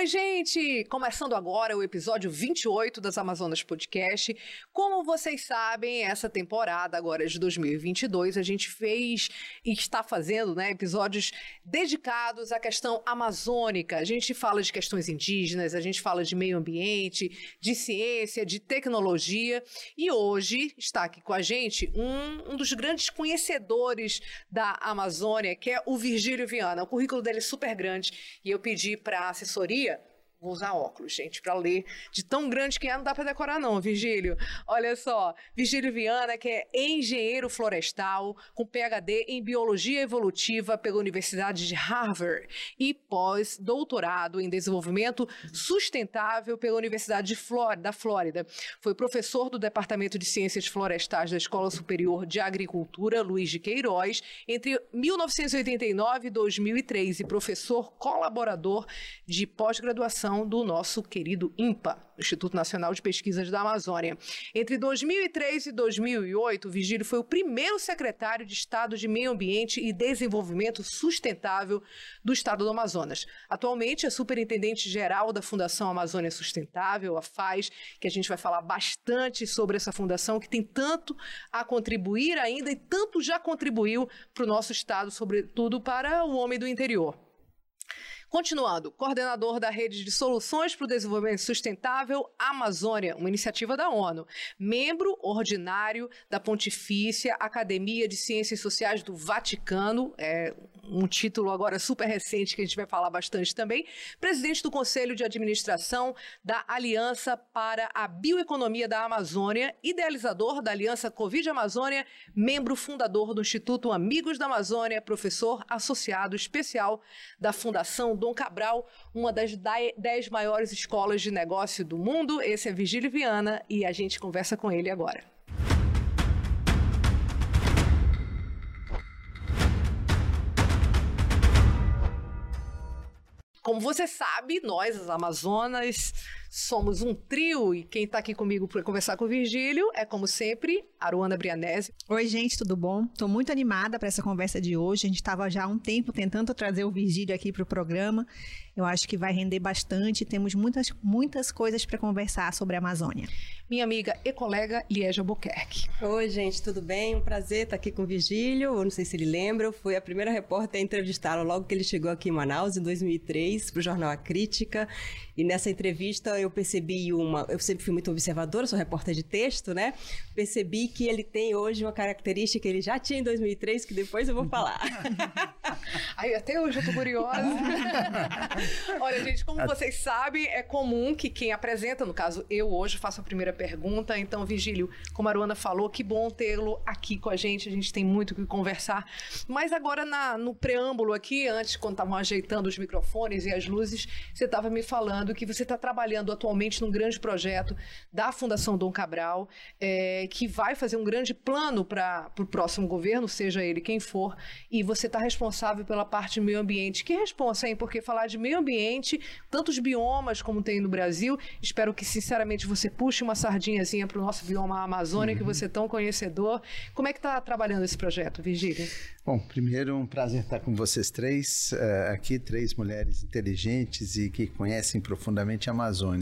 Oi, gente! Começando agora o episódio 28 das Amazonas Podcast. Como vocês sabem, essa temporada agora de 2022, a gente fez e está fazendo né, episódios dedicados à questão amazônica. A gente fala de questões indígenas, a gente fala de meio ambiente, de ciência, de tecnologia. E hoje está aqui com a gente um, um dos grandes conhecedores da Amazônia, que é o Virgílio Viana. O currículo dele é super grande e eu pedi para a assessoria Vou usar óculos, gente, para ler. De tão grande que é, não dá para decorar, não, Virgílio. Olha só, Virgílio Viana, que é engenheiro florestal, com PhD em Biologia Evolutiva pela Universidade de Harvard e pós-doutorado em Desenvolvimento Sustentável pela Universidade de Flórida, da Flórida. Foi professor do Departamento de Ciências Florestais da Escola Superior de Agricultura, Luiz de Queiroz, entre 1989 e 2003 e professor colaborador de pós-graduação do nosso querido INPA, Instituto Nacional de Pesquisas da Amazônia. Entre 2003 e 2008, Vigílio foi o primeiro secretário de Estado de Meio Ambiente e Desenvolvimento Sustentável do Estado do Amazonas. Atualmente é superintendente-geral da Fundação Amazônia Sustentável, a FAZ, que a gente vai falar bastante sobre essa fundação que tem tanto a contribuir ainda e tanto já contribuiu para o nosso Estado, sobretudo para o homem do interior. Continuando, coordenador da Rede de Soluções para o Desenvolvimento Sustentável Amazônia, uma iniciativa da ONU. Membro ordinário da Pontifícia Academia de Ciências Sociais do Vaticano, é um título agora super recente que a gente vai falar bastante também. Presidente do Conselho de Administração da Aliança para a Bioeconomia da Amazônia, idealizador da Aliança Covid Amazônia, membro fundador do Instituto Amigos da Amazônia, professor associado especial da Fundação Dom Cabral, uma das dez maiores escolas de negócio do mundo. Esse é Vigílio Viana e a gente conversa com ele agora. Como você sabe, nós, as Amazonas, somos um trio e quem está aqui comigo para conversar com o Virgílio é, como sempre, Aruana Brianese. Oi, gente, tudo bom? Estou muito animada para essa conversa de hoje. A gente estava já há um tempo tentando trazer o Virgílio aqui para o programa. Eu acho que vai render bastante. Temos muitas, muitas coisas para conversar sobre a Amazônia. Minha amiga e colega Liege Albuquerque. Oi, gente, tudo bem? Um prazer estar aqui com o Virgílio. Eu não sei se ele lembra, eu fui a primeira repórter a entrevistá-lo logo que ele chegou aqui em Manaus, em 2003, para o jornal A Crítica. E nessa entrevista eu percebi uma. Eu sempre fui muito observadora, sou repórter de texto, né? Percebi que ele tem hoje uma característica que ele já tinha em 2003, que depois eu vou falar. Aí até hoje eu tô curiosa. Olha, gente, como vocês sabem, é comum que quem apresenta, no caso eu hoje, faça a primeira pergunta. Então, Vigílio, como a Aruana falou, que bom tê-lo aqui com a gente. A gente tem muito o que conversar. Mas agora, na, no preâmbulo aqui, antes, quando estavam ajeitando os microfones e as luzes, você estava me falando que você está trabalhando atualmente num grande projeto da Fundação Dom Cabral, é, que vai fazer um grande plano para o próximo governo, seja ele quem for, e você está responsável pela parte de meio ambiente. Que responsa, hein? Porque falar de meio ambiente, tantos biomas como tem no Brasil, espero que, sinceramente, você puxe uma sardinhazinha para o nosso bioma Amazônia, uhum. que você é tão conhecedor. Como é que está trabalhando esse projeto, Virgília? Bom, primeiro, um prazer estar com vocês três uh, aqui, três mulheres inteligentes e que conhecem profundamente a Amazônia.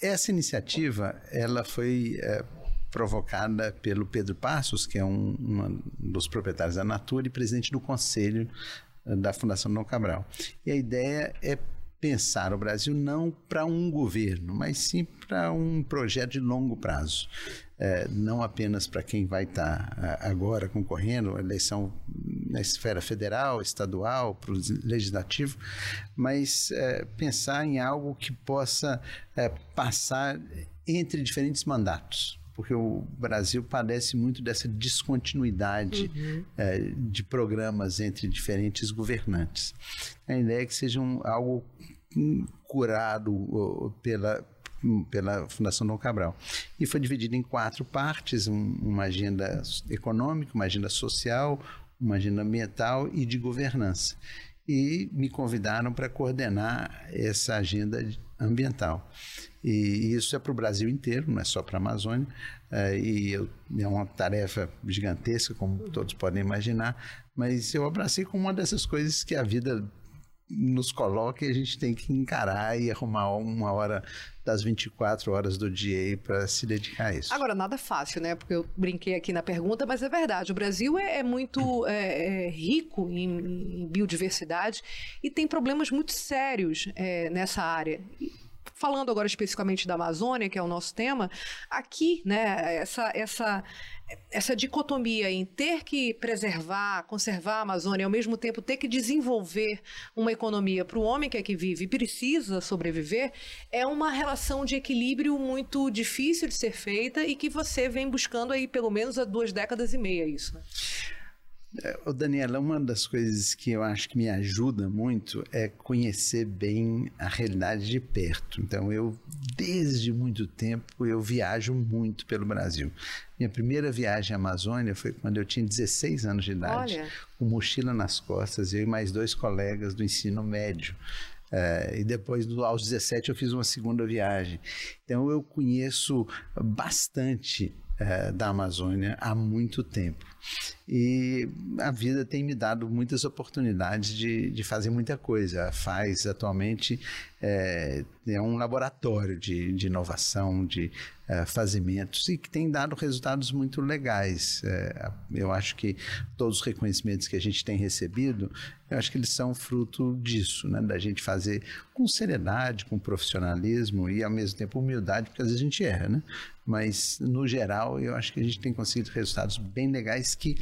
Essa iniciativa, ela foi uh, provocada pelo Pedro Passos, que é um, dos proprietários da Natura e presidente do conselho uh, da Fundação Dom Cabral. E a ideia é pensar o Brasil não para um governo, mas sim para um projeto de longo prazo. É, não apenas para quem vai estar tá, agora concorrendo, eleição na esfera federal, estadual, para o legislativo, mas é, pensar em algo que possa é, passar entre diferentes mandatos porque o Brasil padece muito dessa descontinuidade uhum. é, de programas entre diferentes governantes. A ideia é que seja um, algo curado pela, pela Fundação Dom Cabral. E foi dividido em quatro partes: um, uma agenda econômica, uma agenda social, uma agenda ambiental e de governança. E me convidaram para coordenar essa agenda ambiental. E isso é para o Brasil inteiro, não é só para a Amazônia. Uh, e é uma tarefa gigantesca, como todos podem imaginar, mas eu abracei como uma dessas coisas que a vida nos coloca e a gente tem que encarar e arrumar uma hora das 24 horas do dia para se dedicar a isso. Agora, nada fácil, né? Porque eu brinquei aqui na pergunta, mas é verdade. O Brasil é, é muito é, é rico em, em, biodiversidade e tem problemas muito sérios é, nessa área falando agora especificamente da Amazônia, que é o nosso tema, aqui, né, essa, essa, essa dicotomia em ter que preservar, conservar a Amazônia e ao mesmo tempo ter que desenvolver uma economia para o homem que aqui vive e precisa sobreviver, é uma relação de equilíbrio muito difícil de ser feita e que você vem buscando aí pelo menos há duas décadas e meia isso. Né? O Daniela, uma das coisas que eu acho que me ajuda muito é conhecer bem a realidade de perto. Então, eu desde muito tempo eu viajo muito pelo Brasil. Minha primeira viagem à Amazônia foi quando eu tinha 16 anos de idade, Olha. com mochila nas costas, eu e mais dois colegas do ensino médio. Uh, e depois, aos 17, eu fiz uma segunda viagem. Então, eu conheço bastante uh, da Amazônia há muito tempo. E a vida tem me dado muitas oportunidades de, de fazer muita coisa. Faz atualmente é, é um laboratório de, de inovação, de é, fazimentos e que tem dado resultados muito legais. É, eu acho que todos os reconhecimentos que a gente tem recebido, eu acho que eles são fruto disso, né? da gente fazer com seriedade, com profissionalismo e ao mesmo tempo humildade, porque às vezes a gente erra, né? Mas no geral, eu acho que a gente tem conseguido resultados bem legais que,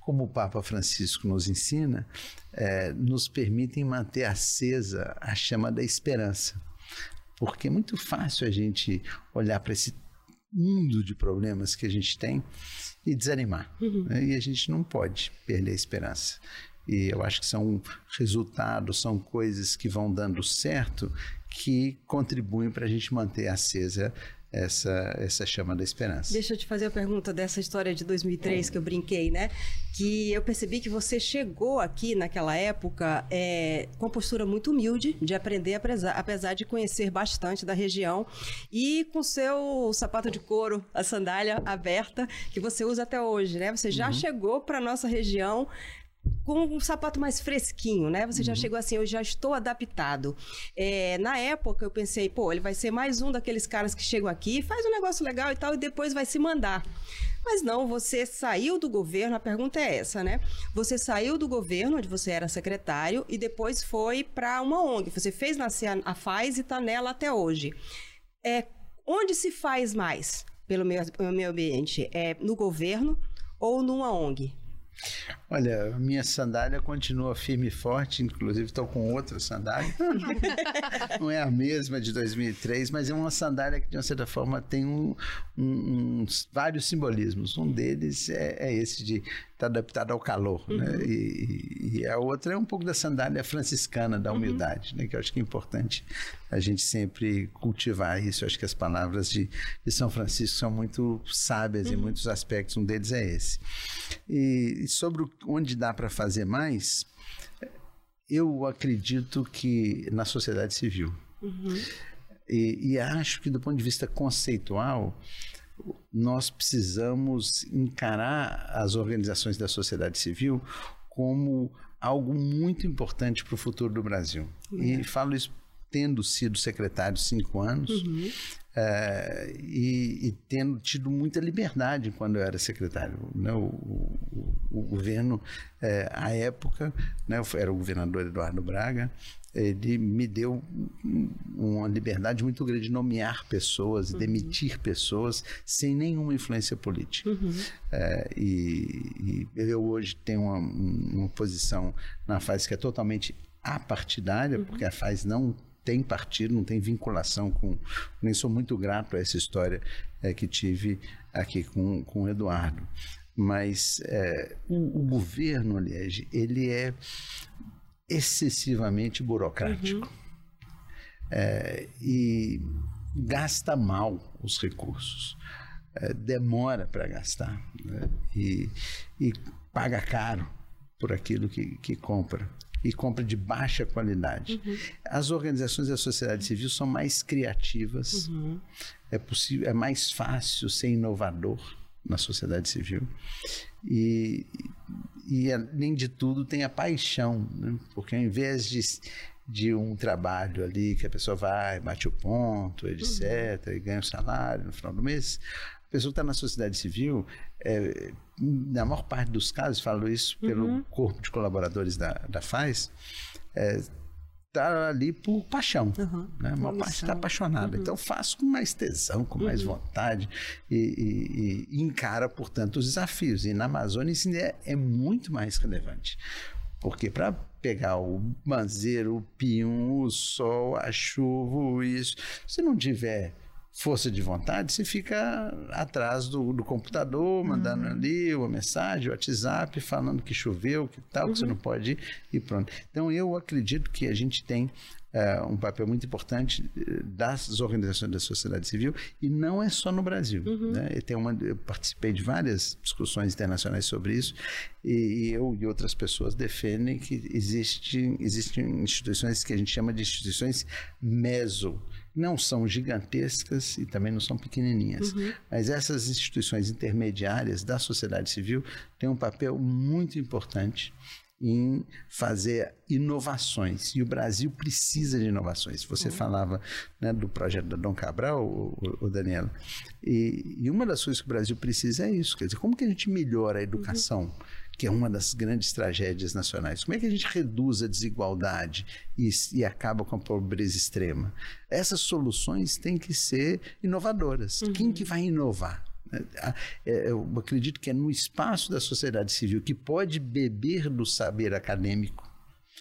como o Papa Francisco nos ensina, é, nos permitem manter acesa a chama da esperança. Porque é muito fácil a gente olhar para esse mundo de problemas que a gente tem e desanimar. Uhum. Né? E a gente não pode perder a esperança. E eu acho que são resultados, são coisas que vão dando certo que contribuem para a gente manter acesa essa, essa chama da esperança. Deixa eu te fazer a pergunta dessa história de 2003 que eu brinquei, né? Que eu percebi que você chegou aqui naquela época é, com uma postura muito humilde de aprender, apesar, apesar de conhecer bastante da região e com seu sapato de couro, a sandália aberta que você usa até hoje, né? Você já uhum. chegou para nossa região com um sapato mais fresquinho, né? Você uhum. já chegou assim, eu já estou adaptado. É, na época eu pensei, pô, ele vai ser mais um daqueles caras que chegam aqui, faz um negócio legal e tal, e depois vai se mandar. Mas não, você saiu do governo, a pergunta é essa, né? Você saiu do governo, onde você era secretário, e depois foi para uma ONG. Você fez nascer a, a FAZ e está nela até hoje. É, onde se faz mais pelo meio, pelo meio ambiente? É no governo ou numa ONG? Olha, minha sandália continua firme e forte, inclusive estou com outra sandália. Não é a mesma de 2003, mas é uma sandália que, de uma certa forma, tem um, um, uns vários simbolismos. Um deles é, é esse de está adaptado ao calor, né? uhum. né? E, e, a outra é um pouco da sandália franciscana da uhum. humildade, uhum. né? Que eu acho que é importante a gente sempre cultivar isso. Eu acho que as palavras de, de São Francisco são muito sábias uhum. em muitos aspectos. Um deles é esse. E, e sobre onde dá para fazer mais, eu acredito que na sociedade civil. Uhum. E, e acho que do ponto de vista conceitual nós precisamos encarar as organizações da sociedade civil como algo muito importante para o futuro do Brasil. E falo isso tendo sido secretário cinco anos uhum. uh, e, e, tendo tido muita liberdade quando eu era secretário. Né? O, o, o, governo, uh, à época, né, era o governador Eduardo Braga, ele me deu uma liberdade muito grande de nomear pessoas, uhum. demitir pessoas sem nenhuma influência política. Uhum. É, e, e, eu hoje tenho uma, uma, posição na fase que é totalmente apartidária, uhum. porque a faz não tem partido, não tem vinculação com. Nem sou muito grato a essa história é, que tive aqui com, com o Eduardo. Mas é, o, o governo, aliás, ele é excessivamente burocrático. Uhum. É, e gasta mal os recursos. É, demora para gastar né? e, e, paga caro por aquilo que, que compra e compra de baixa qualidade. Uhum. As organizações da sociedade civil são mais criativas, uhum. é possível, é mais fácil ser inovador na sociedade civil e, e além de tudo tem a paixão, né? porque ao invés de de um trabalho ali que a pessoa vai, bate o ponto, etc., uhum. e ganha o salário no final do mês. A pessoa que está na sociedade civil, é, na maior parte dos casos, falo isso pelo uhum. corpo de colaboradores da, da FAS, é, tá ali por paixão. Uhum. Né? Uma parte está apaixonada. Uhum. Então faço com mais tesão, com mais uhum. vontade e, e, e, encara, portanto, os desafios. E na Amazônia isso é, é muito mais relevante. Porque para pegar o manzeiro, o pium, o sol, a chuva, isso, se não tiver força de vontade, você fica atrás do, do computador, mandando uhum. ali uma mensagem, o WhatsApp, falando que choveu, que tal, uhum. que você uhum. não pode ir e pronto. Então, eu acredito que a gente tem uh, um papel muito importante eh, das organizações da sociedade civil e não é só no Brasil. Uhum. Né? Eu, uma, eu participei de várias discussões internacionais sobre isso e, e eu e outras pessoas defendem que existe, existem instituições que a gente chama de instituições meso não são gigantescas e também não são pequenininhas. Uhum. Mas essas instituições intermediárias da sociedade civil têm um papel muito importante em fazer inovações. E o Brasil precisa de inovações. Você uhum. falava né, do projeto da Dom Cabral, o, o, Daniela, e, e, uma das coisas que o Brasil precisa é isso. Quer dizer, como que a gente melhora a educação? Uhum que é uma das grandes tragédias nacionais. Como é que a gente reduz a desigualdade e, e acaba com a pobreza extrema? Essas soluções têm que ser inovadoras. Uhum. Quem que vai inovar? É, é, eu acredito que é no espaço da sociedade civil que pode beber do saber acadêmico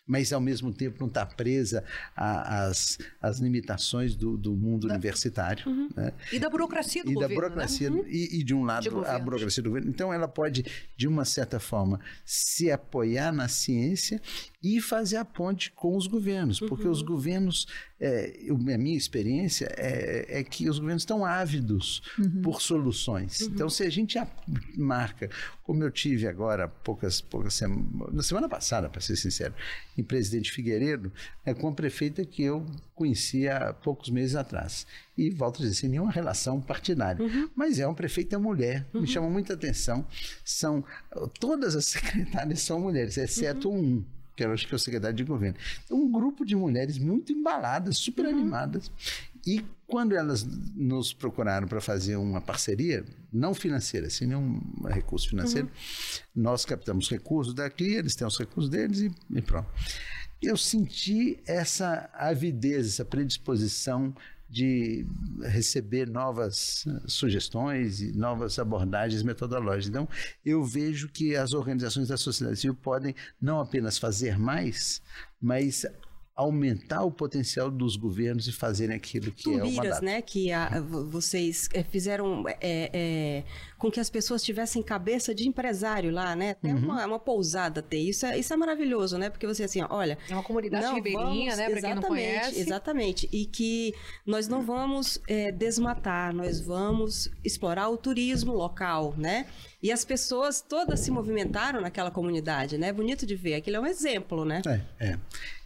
mas ao mesmo tempo não está presa às, às limitações do, do mundo da, universitário. Uhum. Né? E da burocracia do e governo. Da né? burocracia, né? e, e, de um lado de a burocracia do governo. Então ela pode, de uma certa forma, se apoiar na ciência e fazer a ponte com os governos, porque uhum. os governos, é, eu, a minha experiência é, é, que os governos estão ávidos uhum. por soluções. Uhum. Então, se a gente marca, como eu tive agora, poucas, poucas semanas, na semana passada, para ser sincero, em Presidente Figueiredo, é com a prefeita que eu conhecia há poucos meses atrás. E volto a dizer, sem nenhuma relação partidária. Uhum. Mas é uma prefeita mulher, me uhum. chama muita atenção. São, todas as secretárias são mulheres, exceto uhum. um que era acho que é o secretário de governo. Um grupo de mulheres muito embaladas, super uhum. animadas. E quando elas nos procuraram para fazer uma parceria, não financeira, sem nenhum recurso financeiro, uhum. nós captamos recursos daqui, eles têm os recursos deles e, e pronto. Eu senti essa avidez, essa predisposição de receber novas eh, sugestões e novas abordagens metodológicas. Então, eu vejo que as organizações da sociedade civil podem não apenas fazer mais, mas aumentar o potencial dos governos e fazerem aquilo que Tumbiras, é o mandato. né, que a, vocês é, fizeram é, é, com que as pessoas tivessem cabeça de empresário lá, né? Tem uhum. uma, uma, pousada ter. Isso é, isso é maravilhoso, né? Porque você assim, olha... É uma comunidade não, ribeirinha, vamos, né? Para quem não conhece. Exatamente. E que nós não vamos é, desmatar, nós vamos explorar o turismo local, né? E as pessoas todas se movimentaram naquela comunidade, né? Bonito de ver. Aquilo é um exemplo, né? É, é.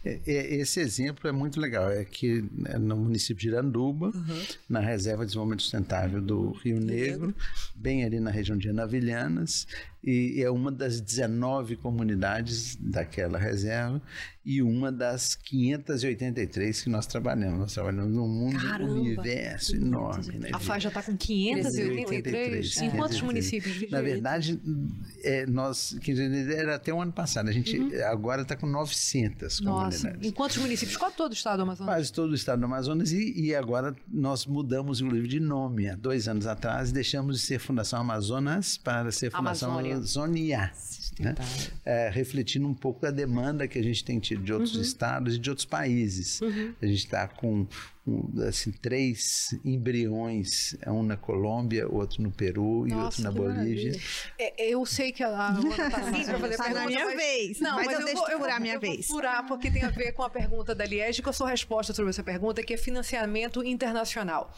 é, é esse exemplo é muito legal. É que né, no município de Iranduba, uhum. na Reserva de Desenvolvimento Sustentável do Rio Negro, bem ali na região de Anavilhanas, e é uma das 19 comunidades daquela reserva e uma das 583 que nós trabalhamos. Nós trabalhamos num mundo, Caramba, universo enorme. Né, a FAI já está com 583? Em quantos municípios? Na verdade, é, nós, era até o ano passado, a gente uhum. agora está com 900 Nossa, comunidades. Em quantos municípios? Qual todo o estado do Amazonas? Quase todo o estado do Amazonas e, e agora nós mudamos, inclusive, de nome. Há dois anos atrás, deixamos de ser Fundação Amazonas para ser Fundação Amazônia Amazônia. Né? É, refletindo um pouco a demanda que a gente tem tido de outros uhum. estados e de outros países. Uhum. A gente está com assim, três embriões, um na Colômbia, outro no Peru Nossa, e outro na Bolívia. É, eu sei que a Luana tá assim para fazer tá pergunta. na minha mas... vez. Não, mas, mas eu, eu deixo vou, furar a minha eu vez. Vou furar porque tem a ver com a pergunta da Liege, que a sua resposta sobre essa pergunta, que é financiamento internacional.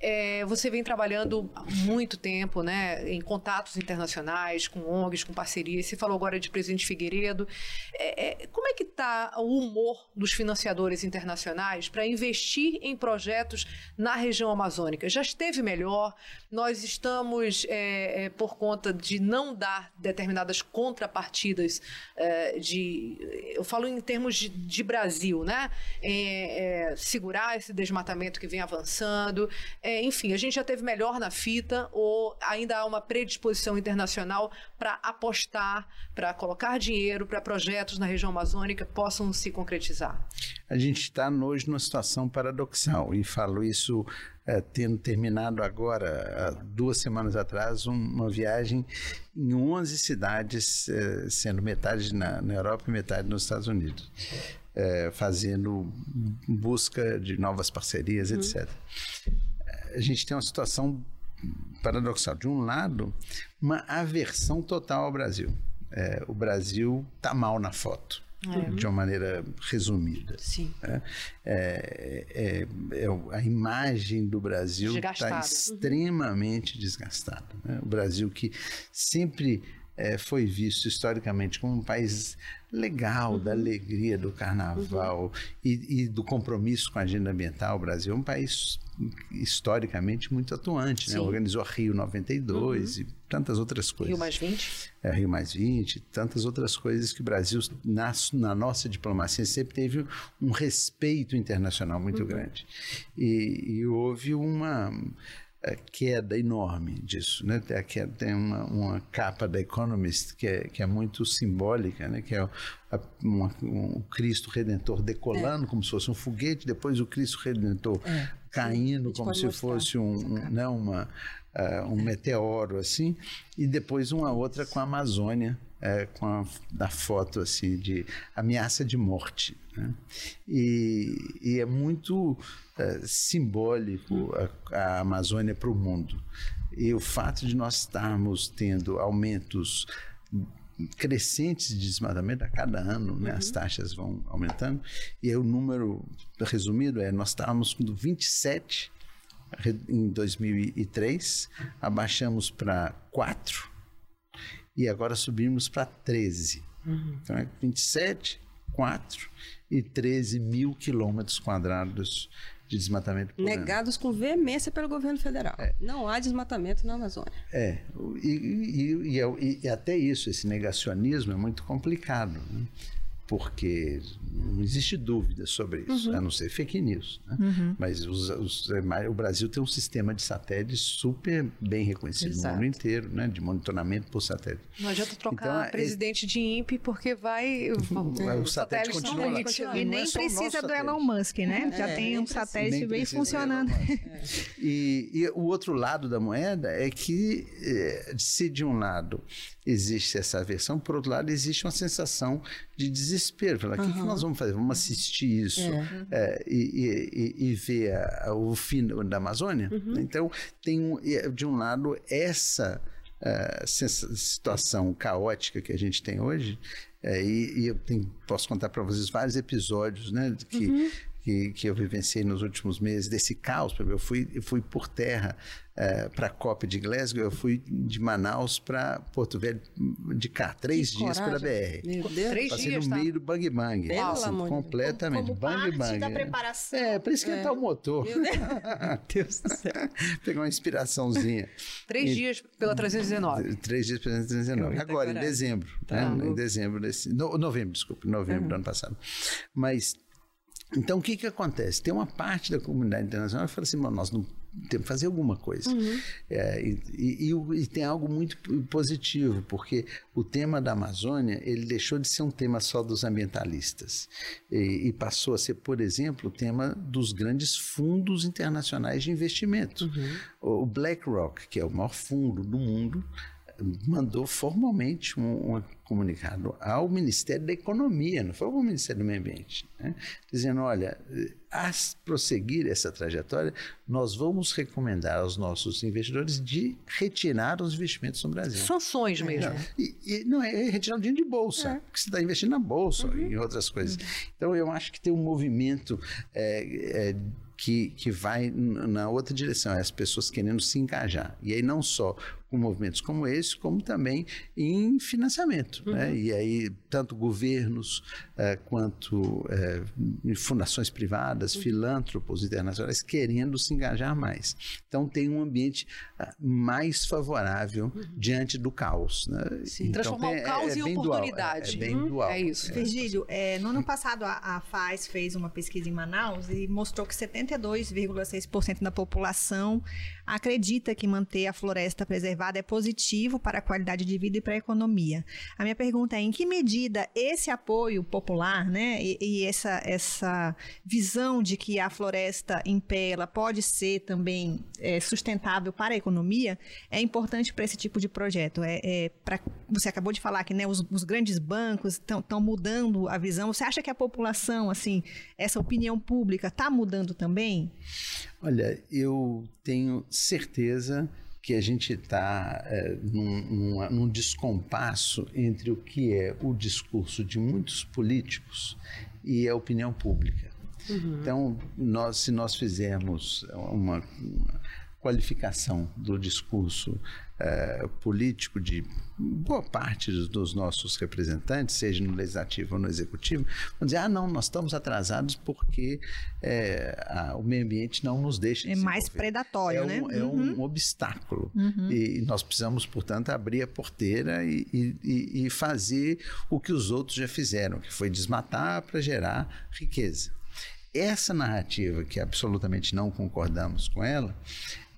É, você vem trabalhando há muito tempo, né, em contatos internacionais, com ONGs, com parcerias. Você falou agora de Presidente Figueiredo. É, é, como é que está o humor dos financiadores internacionais para investir em em projetos na região amazônica. Já esteve melhor, nós estamos, é, é, por conta de não dar determinadas contrapartidas é, de. Eu falo em termos de, de Brasil, né? É, é, segurar esse desmatamento que vem avançando. É, enfim, a gente já teve melhor na fita, ou ainda há uma predisposição internacional para apostar, para colocar dinheiro para projetos na região amazônica possam se concretizar? A gente está hoje numa situação paradoxal e falo isso é, tendo terminado agora, duas semanas atrás, uma viagem em 11 cidades, é, sendo metade na, na, Europa e metade nos Estados Unidos, é, fazendo busca de novas parcerias, uhum. etc. A gente tem uma situação paradoxal. De um lado, uma aversão total ao Brasil. O Brasil está mal na foto. É. De uma maneira resumida. Sim. É, é, é, é a imagem do Brasil está extremamente desgastada. Né? O Brasil que sempre é, foi visto historicamente como um país legal, uhum. da alegria do carnaval uhum. e, e, do compromisso com a agenda ambiental. O Brasil é um país historicamente muito atuante, né? Organizou Rio 92 uhum. e tantas outras coisas. Rio mais 20? É, Rio mais 20, tantas outras coisas que o Brasil, na, na nossa diplomacia, sempre teve um respeito internacional muito uhum. grande. E, e houve uma queda enorme disso, né? Tem, tem uma, uma, capa da Economist que é, que é muito simbólica, né? Que é a, uma, um Cristo Redentor decolando é. como se fosse um foguete, depois o Cristo Redentor é. caindo como se mostrar. fosse um, um né? uma, uh, um meteoro assim, e depois uma outra com a Amazônia é, com a da foto assim de ameaça de morte. Né? E, e, é muito é, simbólico a, a Amazônia para o mundo. E o fato de nós estarmos tendo aumentos crescentes de desmatamento a cada ano, né? Uhum. as taxas vão aumentando, e o número resumido é, nós estávamos com 27 em 2003, abaixamos para 4 e agora subimos para 13. Uhum. Então é 27, 4 e 13 mil quilômetros quadrados de desmatamento por Negados ano. com veemência pelo governo federal. É. Não há desmatamento na Amazônia. É, e, e, e, e, até isso, esse negacionismo é muito complicado. Né? Porque não existe dúvida sobre isso, uhum. a não ser fake news. Né? Uhum. Mas os, os, o Brasil tem um sistema de satélite super bem reconhecido Exato. no mundo inteiro, né? de monitoramento por satélite. Não adianta trocar então, presidente é... de INPE porque vai... o, o satélite continua lá. E nem é precisa do Elon Musk, né? É, Já tem um satélite bem funcionando. e, e, o outro lado da moeda é que eh, se de um lado existe essa aversão, por outro lado existe uma sensação de desespero. Falar, o uhum. que, que, nós vamos fazer? Vamos assistir isso é. É, e, e, e, ver a, o fim da Amazônia? Uhum. Então, tem um, de um lado essa uh, situação caótica que a gente tem hoje, é, e, e, eu tenho, posso contar para vocês vários episódios né, que, uhum. Que, que, eu vivenciei nos últimos meses, desse caos. Eu fui, eu fui por terra é, para a COP de Glasgow, eu fui de Manaus para Porto Velho de cá, três que dias pela BR. Meu Deus. Três Passei dias, no tá? meio do bang bang. Bela, assim, completamente. Como, como bang bang. da preparação. É, para esquentar é. o motor. Meu Deus. Deus do céu. Pegar uma inspiraçãozinha. Três e, dias pela 319. Três dias pela 319. Agora, em dezembro. Tá. Né? Em dezembro desse. No, novembro, desculpa. Novembro uhum. do ano passado. Mas. Então, o que, que acontece? Tem uma parte da comunidade internacional que fala assim: nós não temos que fazer alguma coisa. Uhum. É, e, e, e, e, tem algo muito positivo, porque o tema da Amazônia ele deixou de ser um tema só dos ambientalistas e, passou a ser, por exemplo, o tema dos grandes fundos internacionais de investimento. Uhum. O BlackRock, que é o maior fundo do mundo, mandou formalmente um, um, comunicado ao Ministério da Economia, não foi ao Ministério do Meio Ambiente, né? dizendo: olha, a prosseguir essa trajetória, nós vamos recomendar aos nossos investidores de retirar os investimentos no Brasil. Sanções mesmo. Não, e, e, não é retirar o dinheiro de bolsa, é. porque você está investindo na bolsa uhum. e em outras coisas. Uhum. Então, eu acho que tem um movimento. É, é, que, que vai na outra direção, é as pessoas querendo se engajar. E aí não só com movimentos como esse, como também em financiamento. Uhum. Né? E aí, tanto governos uh, quanto uh, fundações privadas, uhum. filântropos internacionais querendo se engajar mais. Então, tem um ambiente uh, mais favorável uhum. diante do caos. Né? Então, Transformar tem, o caos é, é em oportunidade. Dual, é, é, bem uhum. dual. É isso. Virgílio, é, no ano passado a, a FAS fez uma pesquisa em Manaus e mostrou que 72,6% da população acredita que manter a floresta preservada é positivo para a qualidade de vida e para a economia. A minha pergunta é: em que medida esse apoio popular, né, e, e essa, essa visão de que a floresta em pé ela pode ser também é, sustentável para a economia é importante para esse tipo de projeto? É, é pra, você acabou de falar que né, os, os grandes bancos estão mudando a visão. Você acha que a população, assim, essa opinião pública está mudando também? Olha, eu tenho certeza que a gente está é, num, num, num, descompasso entre o que é o discurso de muitos políticos e a opinião pública. Uhum. Então, nós, se nós fizermos uma, uma qualificação do discurso é, político de boa parte dos, nossos representantes, seja no legislativo ou no executivo, vão dizer: ah, não, nós estamos atrasados porque é, a, o meio ambiente não nos deixa. É mais predatório, é né? Um, é uhum. um obstáculo. Uhum. E, e, nós precisamos, portanto, abrir a porteira e, e, e fazer o que os outros já fizeram, que foi desmatar para gerar riqueza. Essa narrativa, que absolutamente não concordamos com ela,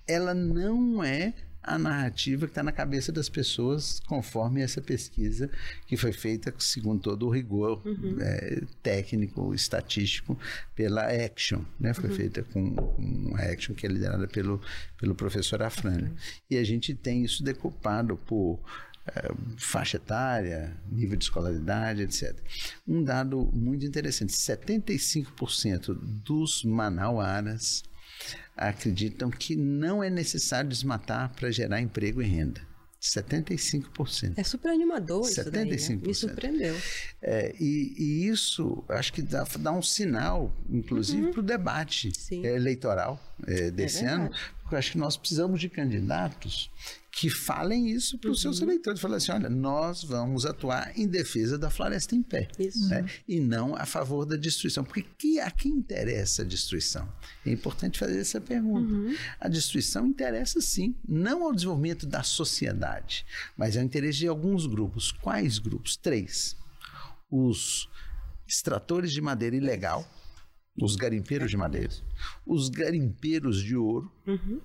ela não é a narrativa que está na cabeça das pessoas, conforme essa pesquisa que foi feita segundo todo o rigor uhum. é, técnico, estatístico, pela Action, né? Foi uhum. feita com, com a Action que é liderada pelo, pelo professor Afrânio. Uhum. E a gente tem isso decupado por é, faixa etária, nível de escolaridade, etc. Um dado muito interessante: 75% dos manauaras acreditam que não é necessário desmatar para gerar emprego e renda. 75%. É super animador 75%. isso daí, né? Me surpreendeu. É, e, e, isso, acho que dá, dá um sinal, inclusive, uhum. para o debate Sim. eleitoral é, desse é ano, porque acho que nós precisamos de candidatos que falem isso para os uhum. seus eleitores. Falem assim: olha, nós vamos atuar em defesa da floresta em pé. Né? E não a favor da destruição. Porque que, a quem interessa a destruição? É importante fazer essa pergunta. Uhum. A destruição interessa sim, não ao desenvolvimento da sociedade, mas ao interesse de alguns grupos. Quais grupos? Três. Os extratores de madeira ilegal, os garimpeiros de madeira, os garimpeiros de ouro. Uhum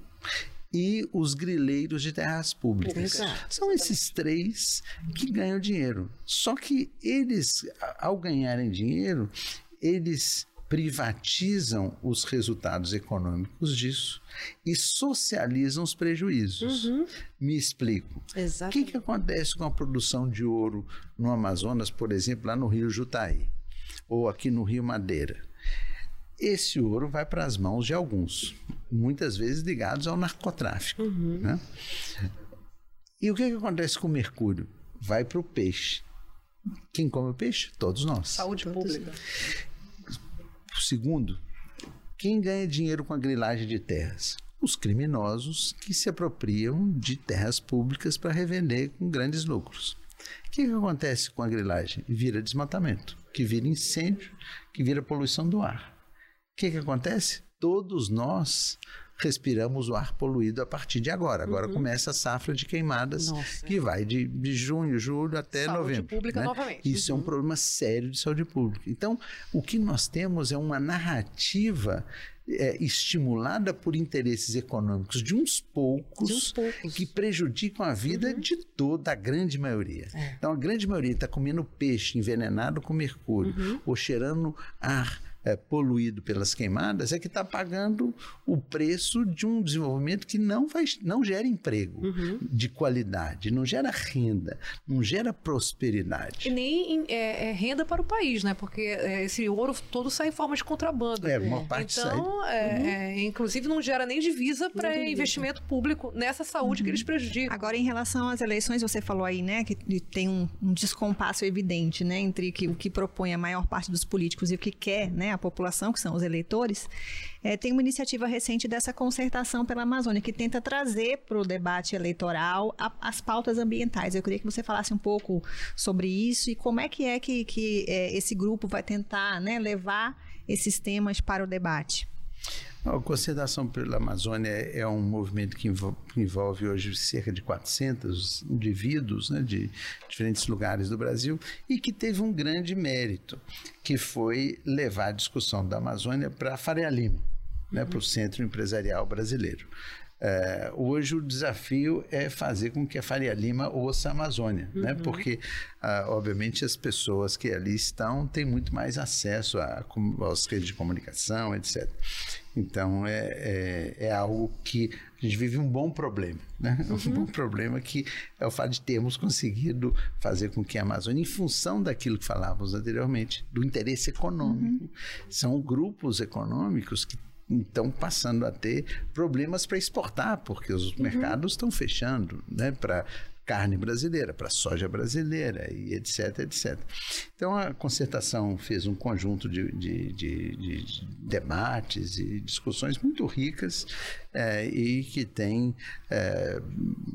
e os grileiros de terras públicas. Exato. São esses três que ganham dinheiro. Só que eles, ao ganharem dinheiro, eles privatizam os resultados econômicos disso e socializam os prejuízos. Uhum. Me explico. O que, que acontece com a produção de ouro no Amazonas, por exemplo, lá no Rio Jutaí, ou aqui no Rio Madeira? esse ouro vai para as mãos de alguns, muitas vezes ligados ao narcotráfico. Uhum. Né? E o que, que acontece com o mercúrio? Vai para o peixe. Quem come o peixe? Todos nós. Saúde pública. Segundo, quem ganha dinheiro com a grilagem de terras? Os criminosos que se apropriam de terras públicas para revender com grandes lucros. O que, que acontece com a grilagem? Vira desmatamento, que vira incêndio, que vira poluição do ar. O que, que acontece? Todos nós respiramos o ar poluído a partir de agora. Agora uhum. começa a safra de queimadas Nossa. que vai de, de, junho, julho até saúde novembro. Pública né? novamente. Isso uhum. é um uhum. problema sério de saúde pública. Então, o que nós temos é uma narrativa é, estimulada por interesses econômicos de uns poucos, de uns poucos. que prejudicam a vida uhum. de toda a grande maioria. É. Então, a grande maioria está comendo peixe envenenado com mercúrio uhum. ou cheirando ar é, poluído pelas queimadas é que está pagando o preço de um desenvolvimento que não, vai, não gera emprego uhum. de qualidade, não gera renda, não gera prosperidade. E nem é, é renda para o país, né? Porque é, esse ouro todo sai em forma de contrabando. É, uma parte então, sai. É, uhum. É, inclusive, não gera nem divisa para investimento público nessa saúde uhum. que eles prejudicam. Agora, em relação às eleições, você falou aí, né, que tem um, um descompasso evidente, né, entre que, o que propõe a maior parte dos políticos e o que quer, né, a população, que são os eleitores, é, tem uma iniciativa recente dessa concertação pela Amazônia, que tenta trazer para o debate eleitoral a, as pautas ambientais. Eu queria que você falasse um pouco sobre isso e como é que é que, que é, esse grupo vai tentar né, levar esses temas para o debate. A concertação pela Amazônia é um movimento que envolve hoje cerca de 400 indivíduos né, de diferentes lugares do Brasil e que teve um grande mérito, que foi levar a discussão da Amazônia para a Faria Lima, né, para o Centro Empresarial Brasileiro. É, hoje o desafio é fazer com que a Faria Lima ouça a Amazônia, né? uhum. né? porque, ah, obviamente, as pessoas que ali estão têm muito mais acesso às redes de comunicação, etc. Então, é, é, é, algo que a gente vive um bom problema, né? Uhum. Um bom problema que é o fato de termos conseguido fazer com que a Amazônia, em função daquilo que falávamos anteriormente, do interesse econômico, uhum. são grupos econômicos que estão passando a ter problemas para exportar, porque os uhum. mercados estão fechando, né, para carne brasileira, para soja brasileira e etc, etc. Então a concertação fez um conjunto de, de, de, de debates e discussões muito ricas é, e que tem é,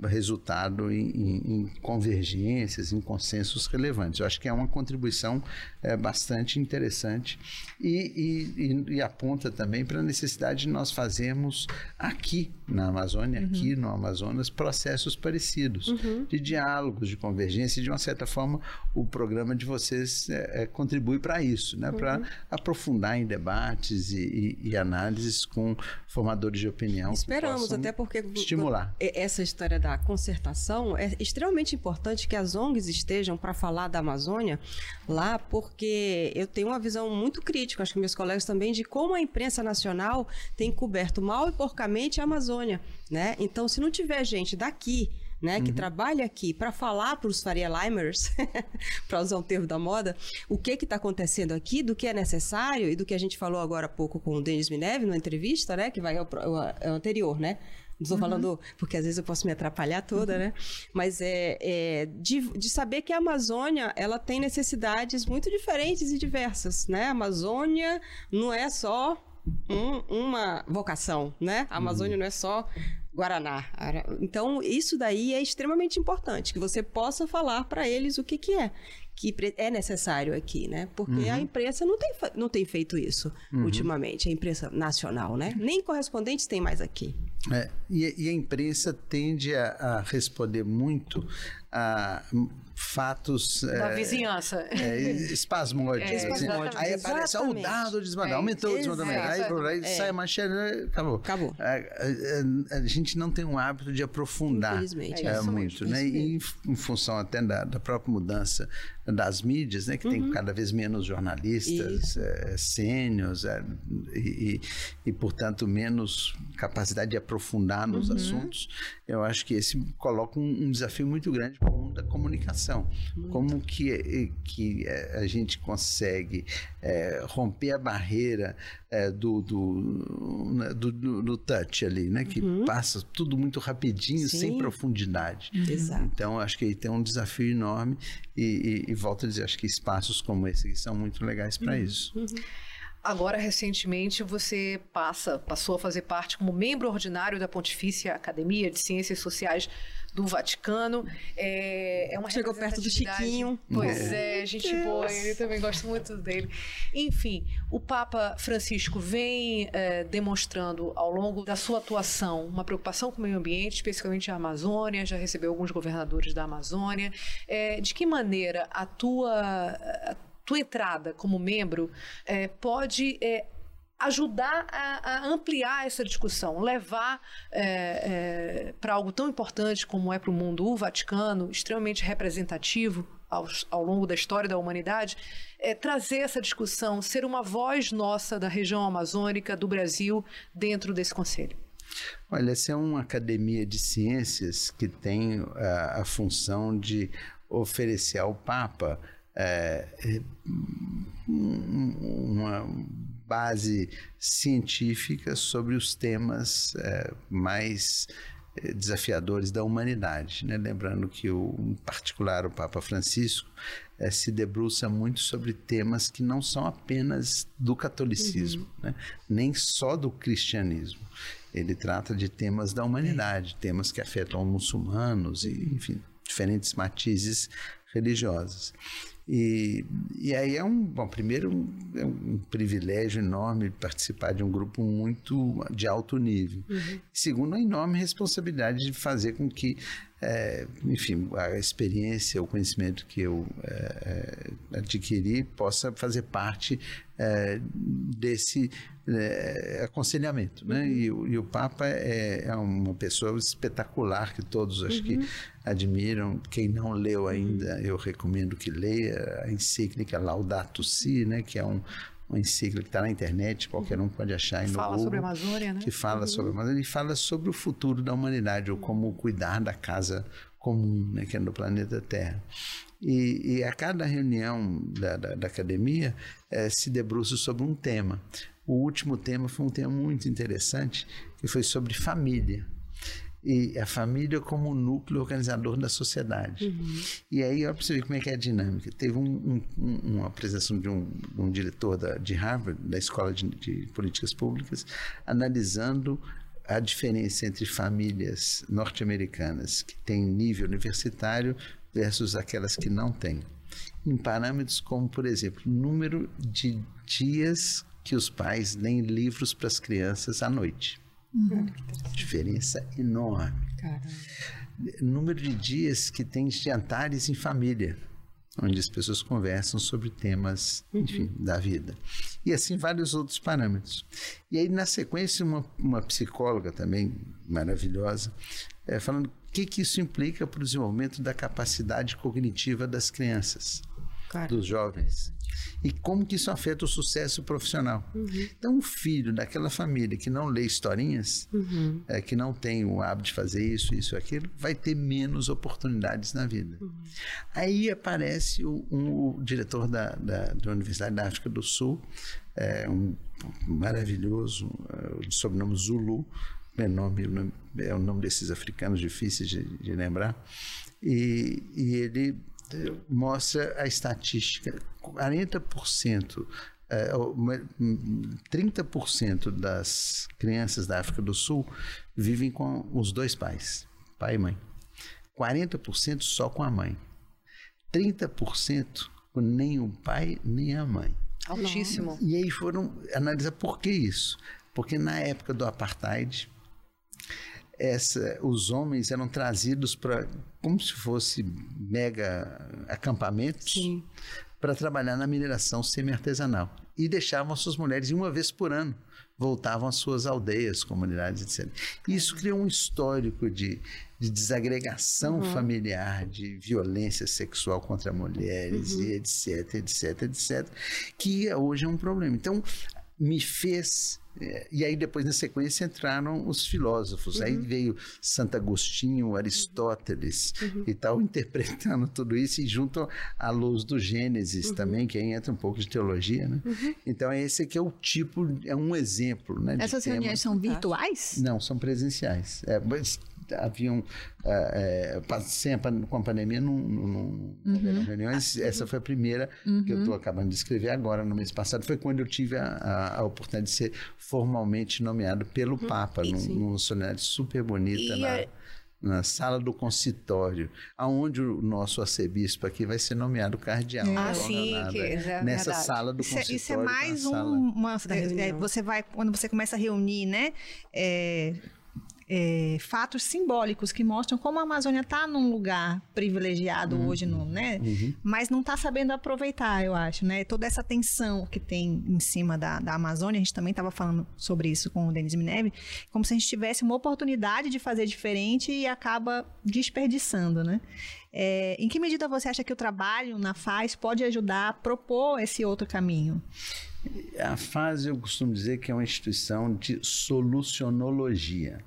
resultado em, em, convergências, em consensos relevantes. Eu acho que é uma contribuição é, bastante interessante e, e, e aponta também para a necessidade de nós fazermos aqui na Amazônia, uhum. aqui no Amazonas, processos parecidos uhum. De diálogos, de convergência e de uma certa forma o programa de vocês é, é, contribui para isso, né? Uhum. para aprofundar em debates e, e, e análises com formadores de opinião Esperamos, até porque estimular. essa história da concertação é extremamente importante que as ONGs estejam para falar da Amazônia lá, porque eu tenho uma visão muito crítica, acho que meus colegas também, de como a imprensa nacional tem coberto mal e porcamente a Amazônia, né? Então, se não tiver gente daqui né, que uhum. trabalha aqui para falar para os Faria Limers, para usar um termo da moda, o que está acontecendo aqui, do que é necessário e do que a gente falou agora há pouco com o Denis Mineve na entrevista, né, que vai ao, ao, ao anterior, né? Não estou uhum. falando, porque às vezes eu posso me atrapalhar toda, uhum. né? Mas é, é de, de, saber que a Amazônia, ela tem necessidades muito diferentes e diversas, né? A Amazônia não é só um, uma vocação, né? A Amazônia uhum. não é só Guaraná. Então, isso daí é extremamente importante, que você possa falar para eles o que, que é que é necessário aqui, né? Porque uhum. a imprensa não tem, não tem feito isso uhum. ultimamente, a imprensa nacional, né? Nem correspondentes tem mais aqui. É, e, e, a imprensa tende a, a responder muito a fatos da é, vizinhança é, espasmódicos. É, assim. Aí aparece o dado desmandado, é, aumentou o desmandamento, aí, aí é. sai a manchete, né, acabou. Acabou. A, a, a, gente não tem um hábito de aprofundar é, muito, né? E em, em, função até da, da, própria mudança das mídias, né? Que uhum. tem cada vez menos jornalistas é, sênios é, e, e, e, portanto, menos capacidade de aprofundar nos uhum. assuntos. Eu acho que esse coloca um, um desafio muito grande para o mundo da comunicação muito. Como que, que é, a gente consegue é, romper a barreira é, do, do, né, do, do, do, touch ali, né? Que uhum. passa tudo muito rapidinho, Sim. sem profundidade. Exato. Então, acho que aí tem um desafio enorme e, e, e, volto a dizer, acho que espaços como esse são muito legais para uhum. isso. Uhum. Agora, recentemente, você passa, passou a fazer parte como membro ordinário da Pontifícia Academia de Ciências Sociais do Vaticano. É, é uma Chegou perto do Chiquinho. Pois é, é gente Deus. boa, eu também gosto muito dele. Enfim, o Papa Francisco vem é, demonstrando ao longo da sua atuação uma preocupação com o meio ambiente, especificamente a Amazônia, já recebeu alguns governadores da Amazônia. É, de que maneira a tua, a tua entrada como membro é, pode é, ajudar a, a, ampliar essa discussão, levar é, é, para algo tão importante como é para o mundo o Vaticano, extremamente representativo aos, ao longo da história da humanidade, é, trazer essa discussão, ser uma voz nossa da região amazônica, do Brasil, dentro desse conselho. Olha, essa é uma academia de ciências que tem a, a função de oferecer ao Papa é, uma base científica sobre os temas é, mais eh, desafiadores da humanidade. Né? Lembrando que, o, em particular, o Papa Francisco eh, se debruça muito sobre temas que não são apenas do catolicismo, uhum. né? nem só do cristianismo. Ele trata de temas da humanidade, é. temas que afetam muçulmanos e, enfim, diferentes matizes religiosos. E, e aí é um, bom, primeiro é um privilégio enorme participar de um grupo muito de alto nível. Uhum. Segundo, a enorme responsabilidade de fazer com que, é, enfim, a experiência, o conhecimento que eu é, é adquiri possa fazer parte é, desse é, aconselhamento, né? Uhum. E, e, o Papa é, é, uma pessoa espetacular que todos acho uhum. que admiram. Quem não leu ainda, uhum. eu recomendo que leia a encíclica Laudato Si, né? Que é um, uma encíclica que está na internet, qualquer um pode achar. Que fala Google, sobre a Amazônia, né? Que fala uhum. sobre a Amazônia e fala sobre o futuro da humanidade, ou como cuidar da casa comum, né, que é no planeta Terra. E, e a cada reunião da, da, da academia é, se debruça sobre um tema. O último tema foi um tema muito interessante, que foi sobre família e a família como núcleo organizador da sociedade. Uhum. E aí, ó, para você ver como é que é a dinâmica. Teve um, um, uma apresentação de um, um diretor da, de Harvard, da Escola de, de, Políticas Públicas, analisando a diferença entre famílias norte-americanas que têm nível universitário versus aquelas que não têm. Em parâmetros como, por exemplo, número de dias que os pais leem livros para as crianças à noite. Uhum. Diferença enorme. Caramba. Número de dias que tem jantares em família, onde as pessoas conversam sobre temas, uhum. enfim, da vida. E assim vários outros parâmetros. E aí, na sequência, uma, uma psicóloga também maravilhosa, é, falando o que, que isso implica para o desenvolvimento da capacidade cognitiva das crianças, dos jovens. E como que isso afeta o sucesso profissional. Uhum. Então, um filho daquela família que não lê historinhas, uhum. é, que não tem o hábito de fazer isso, isso, aquilo, vai ter menos oportunidades na vida. Uhum. Aí aparece o, um, o diretor da, da, da, Universidade da África do Sul, é, um maravilhoso, é, de sobrenome Zulu, é, nome, é o nome desses africanos difíceis de, de lembrar. E, e, ele é, mostra a estatística: 40%. É, 30% das crianças da África do Sul vivem com os dois pais, pai e mãe. 40% só com a mãe. 30% com nem o pai nem a mãe. Altíssimo. E aí foram analisar por que isso. Porque na época do apartheid, essa, os homens eram trazidos para como se fosse mega acampamentos para trabalhar na mineração semi-artesanal e deixavam suas mulheres uma vez por ano voltavam às suas aldeias, comunidades, etc. Isso criou um histórico de, de desagregação uhum. familiar, de violência sexual contra mulheres, uhum. e etc, etc, etc, que hoje é um problema. Então, me fez e aí depois na sequência entraram os filósofos. Uhum. Aí veio Santo Agostinho, Aristóteles uhum. e tal, interpretando tudo isso e junto à luz do Gênesis uhum. também, que aí entra um pouco de teologia, né? Uhum. Então esse aqui é o tipo, é um exemplo, né? Essas reuniões são virtuais? Não, são presenciais. É, mas haviam é, é, sem a, com a pandemia não, não, uhum. reuniões essa foi a primeira uhum. que eu estou acabando de escrever agora no mês passado foi quando eu tive a, a, a oportunidade de ser formalmente nomeado pelo uhum. Papa num, numa solenidade super bonita e na, na sala do consitório, aonde o nosso arcebispo aqui vai ser nomeado cardeal. É. Ah, sim, que é nessa verdade. sala do isso consitório. É, isso é mais um, uma, é, você vai quando você começa a reunir, né? É, é, fatos simbólicos que mostram como a Amazônia está num lugar privilegiado uhum. hoje, no, né? Uhum. Mas não está sabendo aproveitar, eu acho, né? Toda essa tensão que tem em cima da, da Amazônia, a gente também estava falando sobre isso com o Denis Mineve, como se a gente tivesse uma oportunidade de fazer diferente e acaba desperdiçando, né? É, em que medida você acha que o trabalho na FAS pode ajudar a propor esse outro caminho? A FAS, eu costumo dizer que é uma instituição de solucionologia.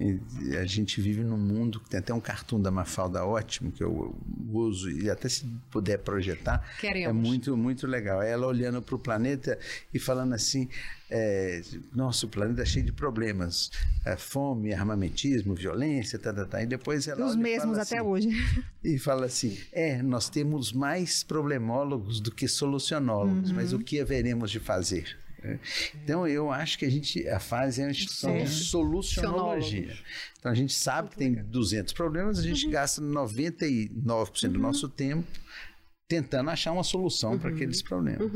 E a gente vive num mundo que tem até um cartoon da Mafalda ótimo, que eu uso, e até se puder projetar, Queremos. é muito, muito legal. Ela olhando para o planeta e falando assim: é, nossa, o planeta é cheio de problemas. É, fome, armamentismo, violência, tá, tá, tá. E depois ela. Os mesmos até assim- hoje. E fala assim: é, nós temos mais problemólogos do que solucionólogos, mas o que haveremos de fazer? É. Então, eu acho que a gente, a fase é uma instituição de solucionologia. Então, a gente sabe que tem 200 problemas, a gente gasta 99% do nosso tempo tentando achar uma solução para aqueles problemas.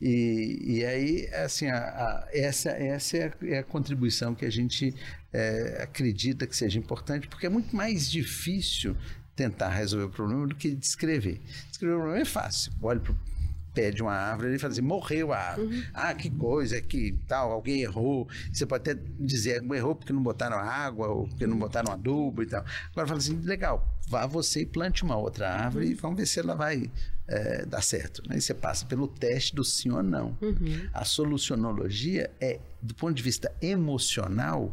E, e aí, assim, a- a- essa, essa é, a, é a contribuição que a gente é, acredita que seja importante, porque é muito mais difícil tentar resolver o problema do que descrever. Descrever o problema é fácil. Olha para pé de uma árvore e fala assim, morreu a árvore. Ah, que coisa, que tal, alguém errou. Você pode até dizer, errou porque não botaram água, ou porque não botaram adubo e tal. Agora fala assim, legal, vá você e plante uma outra árvore e vamos ver se ela vai eh, dar certo. Aí você passa pelo teste do sim ou não. A solucionologia é, do ponto de vista emocional,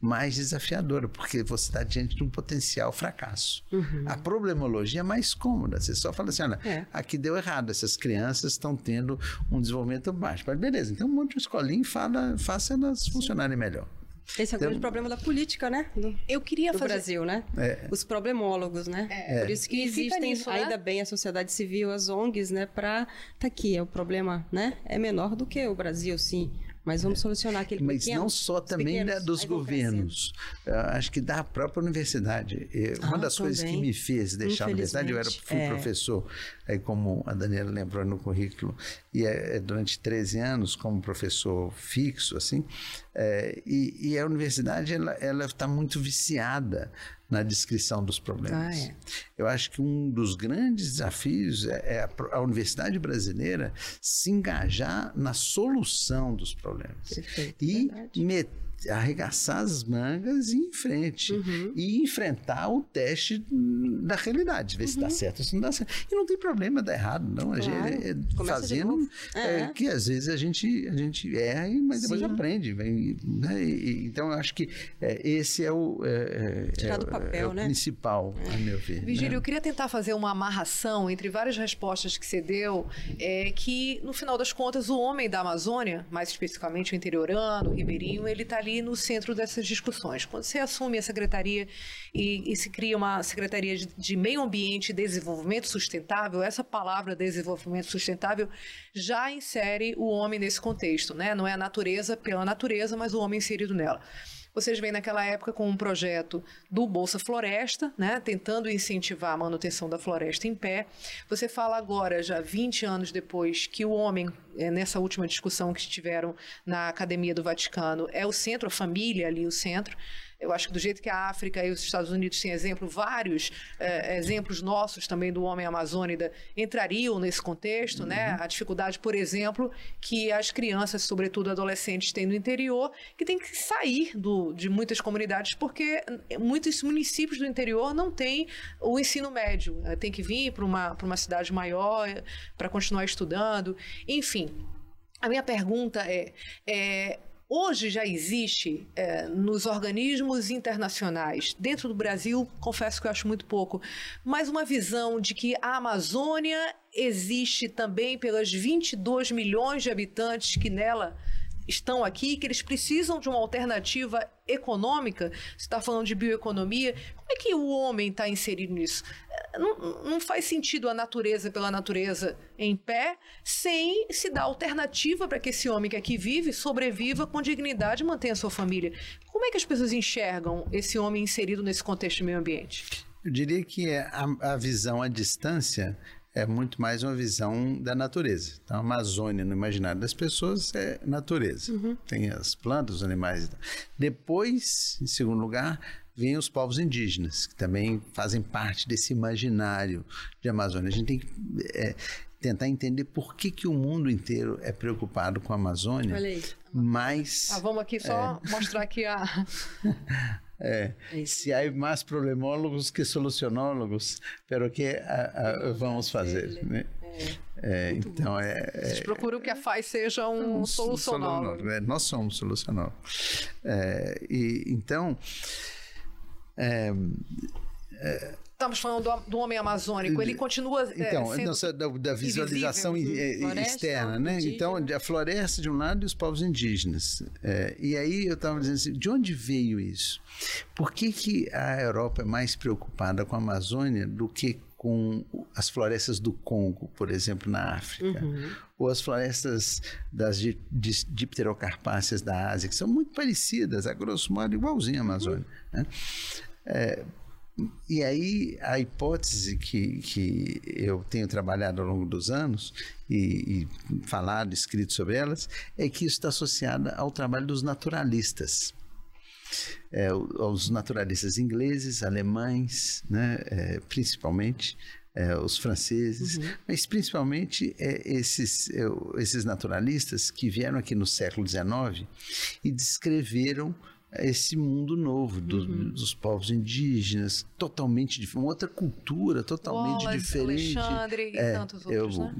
mais desafiadora, porque você está diante de um potencial fracasso. A problemologia é mais cômoda. Você só fala assim: olha, É. aqui deu errado, essas crianças estão tendo um desenvolvimento baixo. Mas beleza, então um monte de escolinha e fala, faça elas funcionarem melhor. Esse é o Então- grande problema da política, né? Do, Eu queria do fazer. Brasil, né? É. Os problemólogos, né? Por isso que E existem, nisso, né? ainda bem, a sociedade civil, as ONGs, né? Pra... Tá aqui, é o problema, né? É menor do que o Brasil, sim. Mas vamos solucionar aquele Mas pequeno, não só também pequenos, né, dos governos. Eu acho que da própria universidade. E Uma Ah, das coisas que também. me fez deixar a universidade, eu era, fui é. professor, aí como a Daniela lembrou no currículo, e é, durante 13 anos como professor fixo, assim, é, e, e a universidade ela está muito viciada na descrição dos problemas. Ah, é. Eu acho que um dos grandes desafios é, é a, a universidade brasileira se engajar na solução dos problemas Perfeito, e verdade. met- arregaçar as mangas e ir em frente Uhum. e enfrentar o teste da realidade, ver se dá certo ou se não dá certo. E não tem problema dar errado, não. A Uhum. Claro. gente é, fazendo é, É. que às vezes a gente a gente erra, mas depois Sim. aprende. vem, né? E- então eu acho que é, esse é o é, é, Tirar do papel, é o né? principal, a meu ver. Virgílio, né? eu queria tentar fazer uma amarração entre várias respostas que você deu, é, que, no final das contas, o homem da Amazônia, mais especificamente o interiorano, o ribeirinho, ele está ali no centro dessas discussões. Quando você assume a secretaria e, e se cria uma secretaria de, de meio ambiente e desenvolvimento sustentável, essa palavra desenvolvimento sustentável já insere o homem nesse contexto, né? Não é a natureza pela natureza, mas o homem inserido nela. Vocês vêm naquela época com um projeto do Bolsa Floresta, né, tentando incentivar a manutenção da floresta em pé. Você fala agora, já 20 anos depois, que o homem, é, nessa última discussão que tiveram na Academia do Vaticano, é o centro, a família ali, o centro. Eu acho que do jeito que a África e os Estados Unidos têm exemplo, vários eh, exemplos nossos também do homem amazônida entrariam nesse contexto, né? A dificuldade, por exemplo, que as crianças, sobretudo adolescentes, têm no interior, que tem que sair do, de muitas comunidades, porque muitos municípios do interior não têm o ensino médio, eh, tem que vir para uma, uma cidade maior para continuar estudando, enfim. A minha pergunta é, é, Hoje já existe é, nos organismos internacionais, dentro do Brasil, confesso que eu acho muito pouco, mas uma visão de que a Amazônia existe também pelas 22 milhões de habitantes que nela estão aqui, que eles precisam de uma alternativa econômica. Você está falando de bioeconomia. Como é que o homem está inserido nisso? Não, não, faz sentido a natureza pela natureza em pé sem se dar alternativa para que esse homem que aqui vive sobreviva com dignidade e mantenha sua família. Como é que as pessoas enxergam esse homem inserido nesse contexto de meio ambiente? Eu diria que a, a visão à distância é muito mais uma visão da natureza. Então, a Amazônia, no imaginário das pessoas, é natureza. Uhum. Tem as plantas, os animais. Depois, em segundo lugar, vêm os povos indígenas, que também fazem parte desse imaginário de Amazônia. A gente tem que é, tentar entender por que, que o mundo inteiro é preocupado com a Amazônia. Olha aí. Mas. Ah, vamos aqui só é... mostrar aqui a. É, se há mais problemólogos que solucionólogos, pero que a, a, vamos fazer, né? É, então é, é. Vocês procuram que a FAI seja um, um solucionólogo. É, nós somos solucionólogos. É, e então é, é, Estamos falando do, do, homem amazônico, ele continua. É, então, nossa, da, da, visualização externa, né? Então, a floresta de um lado e os povos indígenas. É, e aí eu estava dizendo assim: de onde veio isso? Por que, que a Europa é mais preocupada com a Amazônia do que com as florestas do Congo, por exemplo, na África, uhum. ou as florestas das dipterocarpáceas da Ásia, que são muito parecidas, a grosso modo, igualzinho à Amazônia. Uhum. Né? É, e aí a hipótese que, que eu tenho trabalhado ao longo dos anos e, e falado, escrito sobre elas, é que isso está associado ao trabalho dos naturalistas é, aos naturalistas ingleses, alemães, né, é, principalmente, é, os franceses, uhum. mas principalmente é, esses, é, esses naturalistas que vieram aqui no século XIX e descreveram esse mundo novo do, uhum. dos povos indígenas, totalmente diferente, uma outra cultura totalmente Wallace, diferente. Alexandre e é, tantos outros, eu, né?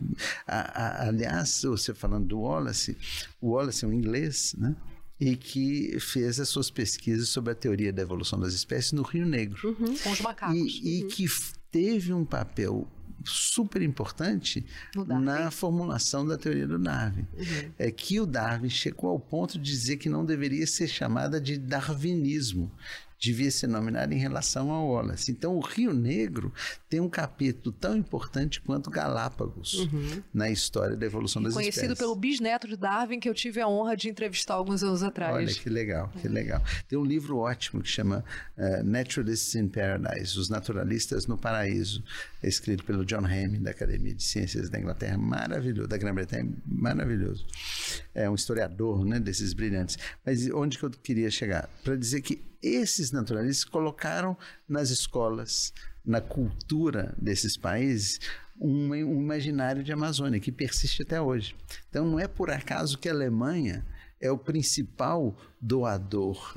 a, a, aliás, você falando do Wallace, o Wallace é um inglês, né? e que fez as suas pesquisas sobre a teoria da evolução das espécies no Rio Negro. Uhum, com os macacos. E, uhum. e, que teve um papel super importante na formulação da teoria do Darwin. Uhum. É que o Darwin chegou ao ponto de dizer que não deveria ser chamada de darwinismo, devia ser nominado em relação ao Wallace. Então, o Rio Negro tem um capítulo tão importante quanto Galápagos uhum. na história da evolução das Conhecido espécies. Conhecido pelo bisneto de Darwin, que eu tive a honra de entrevistar alguns anos atrás. Olha, que legal, que legal. Tem um livro ótimo que chama uh, Naturalists in Paradise, Os Naturalistas no Paraíso, escrito pelo John Hammond, da Academia de Ciências da Inglaterra, maravilhoso, da Grã-Bretanha, maravilhoso. É um historiador né, desses brilhantes. Mas onde que eu queria chegar? Para dizer que esses naturalistas colocaram nas escolas, na cultura desses países, um, um imaginário de Amazônia que persiste até hoje. Então não é por acaso que a Alemanha é o principal doador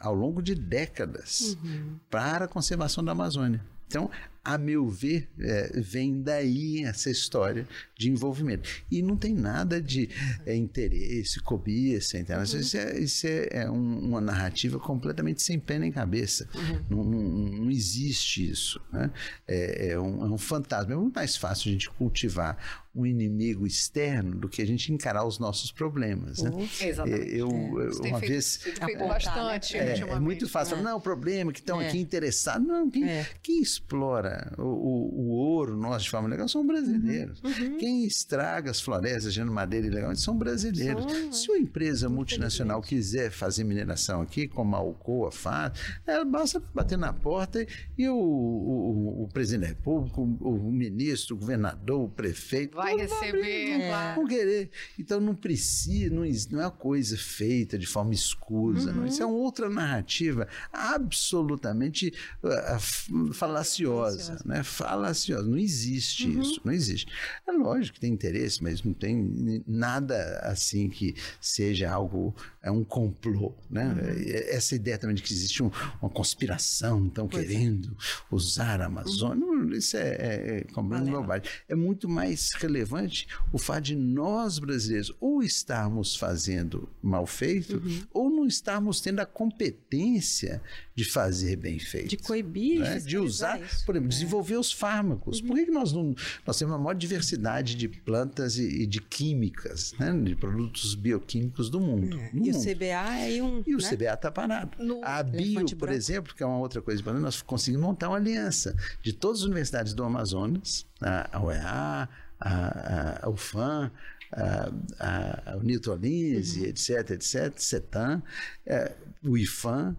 ao longo de décadas uhum. para a conservação da Amazônia. Então, a meu ver, é, vem daí essa história de envolvimento. E não tem nada de é, interesse, cobiça, uhum. isso, é, isso é, é um, uma narrativa completamente sem pé nem cabeça. Uhum. Não, não, não, existe isso. Né? É, é, um, é um fantasma. É muito mais fácil a gente cultivar um inimigo externo do que a gente encarar os nossos problemas. Né? Exatamente. Eu, eu uma feito, vez. Feito bastante. É, é muito fácil. Falar, não, o problema é que estão aqui interessados. Não, quem, quem explora o, o, o, ouro nosso de forma legal são brasileiros. Uhum. uhum. Quem estraga as florestas gerando madeira ilegalmente são brasileiros. São, Se uma empresa multinacional quiser fazer mineração aqui, como a Alcoa faz, ela basta bater na porta e o, o, o presidente da República, o, ministro, o governador, o prefeito. Vai receber. Vai, vão querer. Então não precisa, não, não é uma coisa feita de forma escusa. Uhum. Não. Isso é uma outra narrativa absolutamente uh, falaciosa falaciosa, né? Falaciosa. Não existe uhum. isso, não existe. É lógico que tem interesse, mas não tem nada assim que seja algo, é um complô, né? Uhum. Essa ideia também de que existe um, uma conspiração, estão é. querendo é. usar a Amazônia, uhum. isso é, é, é completamente bobagem. É muito mais relevante o fato de nós brasileiros ou estarmos fazendo mal feito uhum. ou não estarmos tendo a competência de fazer bem feito. De coibir, né? de usar, isso. por exemplo, desenvolver os fármacos. Uhum. Por que, que nós não. Nós temos uma maior diversidade de plantas e, e de químicas, né? de produtos bioquímicos do mundo. É. e mundo. o CBA é um. E o né? CBA está parado. No a Bio, por branco. exemplo, que é uma outra coisa importante, nós conseguimos montar uma aliança de todas as universidades do Amazonas, a UEA, a, a, a UFAM, a, a, a Unitolins, uhum. etc, etc, CETAM, é, o IFAM,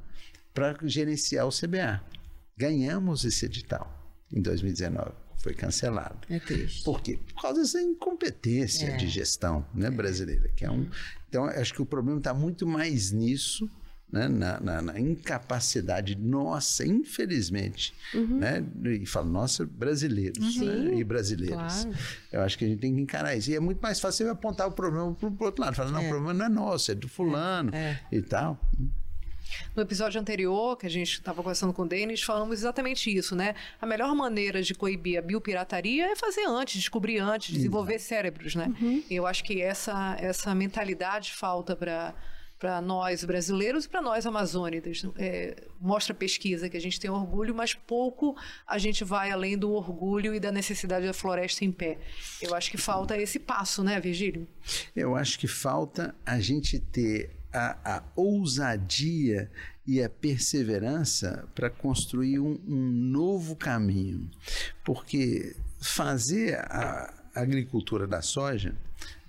para gerenciar o CBA. Ganhamos esse edital em 2019. Foi cancelado. É triste. Por quê? Por causa dessa incompetência é. de gestão né, é. brasileira. Que é um, então, acho que o problema está muito mais nisso né, na, na, na, incapacidade nossa, infelizmente, uhum. né, e falo nossa, brasileiros né, e brasileiras. Claro. Eu acho que a gente tem que encarar isso. E é muito mais fácil apontar o problema para o outro lado, falar, não, é. o problema não é nosso, é do fulano é. é. e tal. No episódio anterior, que a gente estava conversando com o Denis, falamos exatamente isso, né? A melhor maneira de coibir a biopirataria é fazer antes, descobrir antes, desenvolver cérebros, né? Uhum. E eu acho que essa, essa mentalidade falta para para nós brasileiros e para nós amazônidas. É, mostra a pesquisa que a gente tem orgulho, mas pouco a gente vai além do orgulho e da necessidade da floresta em pé. Eu acho que falta esse passo, né, Virgílio? Eu acho que falta a gente ter a, a ousadia e a perseverança para construir um, um, novo caminho. Porque fazer a agricultura da soja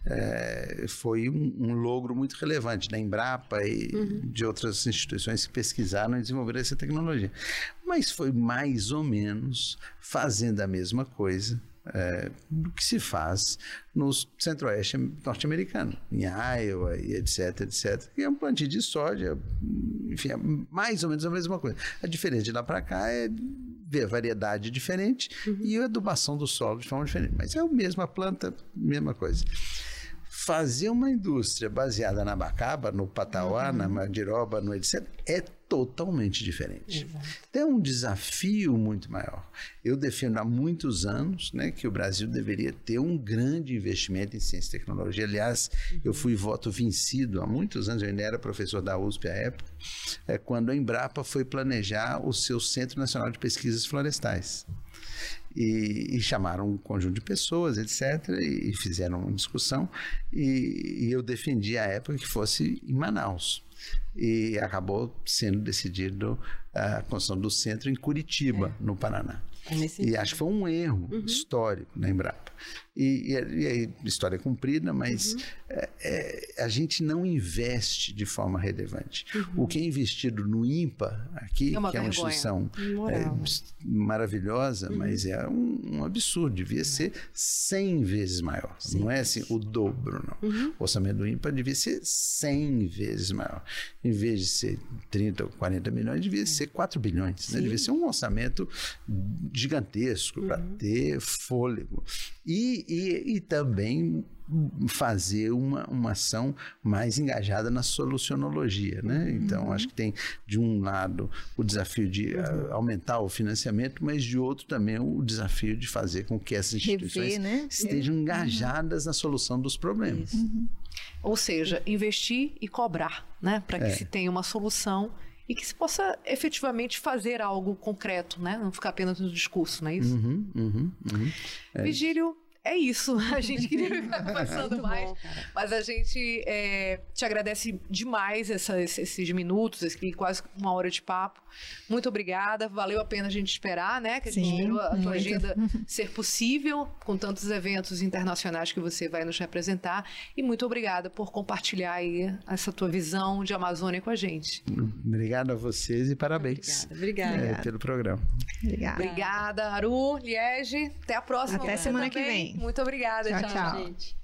é, foi um, um, logro muito relevante da Embrapa e uhum. de outras instituições que pesquisaram e desenvolveram essa tecnologia. Mas foi mais ou menos fazendo a mesma coisa é, do que se faz no centro-oeste norte-americano, em Iowa e etc, etc. E é um plantio de soja, enfim, é mais ou menos a mesma coisa. A diferença de lá para cá é ver a variedade diferente uhum. e a adubação do solo de forma diferente. Mas é a mesma planta, mesma coisa fazer uma indústria baseada na bacaba, no patauá, uhum. na mandiroba, no etc., é totalmente diferente. Exato. Então, é um desafio muito maior. Eu defendo há muitos anos né, que o Brasil deveria ter um grande investimento em ciência e tecnologia. Aliás, uhum. eu fui voto vencido há muitos anos, eu ainda era professor da USP à época, é, quando a Embrapa foi planejar o seu Centro Nacional de Pesquisas Florestais. E, e, chamaram um conjunto de pessoas, etc., e, e fizeram uma discussão. E, e, eu defendi à época que fosse em Manaus. E acabou sendo decidido a construção do centro em Curitiba, é. no Paraná. É e acho que foi um erro uhum. histórico na Embrapa. E, e, e, história é cumprida, mas uhum. é, é, a gente não investe de forma relevante. Uhum. O que é investido no IMPA aqui, é que é uma instituição é, maravilhosa, uhum. mas é um, um, absurdo, devia ser 100 vezes maior. Sim. Não é assim o dobro, não. Uhum. O orçamento do IMPA devia ser 100 vezes maior. Em vez de ser 30 ou 40 milhões, devia ser 4 bilhões. Né? Devia ser um orçamento gigantesco para uhum. ter fôlego. E, e, e também fazer uma, uma ação mais engajada na solucionologia, né? Então, uhum. acho que tem, de um lado, o desafio de uhum. uh, aumentar o financiamento, mas de outro também o desafio de fazer com que essas instituições Rever, né? estejam uhum. engajadas na solução dos problemas. Uhum. Ou seja, investir e cobrar, né? Para que é. se tenha uma solução e que se possa efetivamente fazer algo concreto, né? Não ficar apenas no discurso, não é isso? Uhum, uhum, uhum. É. Vigílio, é isso. A gente queria ficar conversando mais, bom, mas a gente é, te agradece demais essa, esses minutos, aqui, quase uma hora de papo. Muito obrigada. Valeu a pena a gente esperar, né? Que a gente esperou a tua agenda ser possível, com tantos eventos internacionais que você vai nos representar. E muito obrigada por compartilhar aí essa tua visão de Amazônia com a gente. Obrigado a vocês e parabéns. Obrigada, obrigada. É, pelo programa. Obrigada. Obrigada, Aru, Liege. Até a próxima. Até semana também. que vem. Muito obrigada. tchau. tchau. tchau. gente.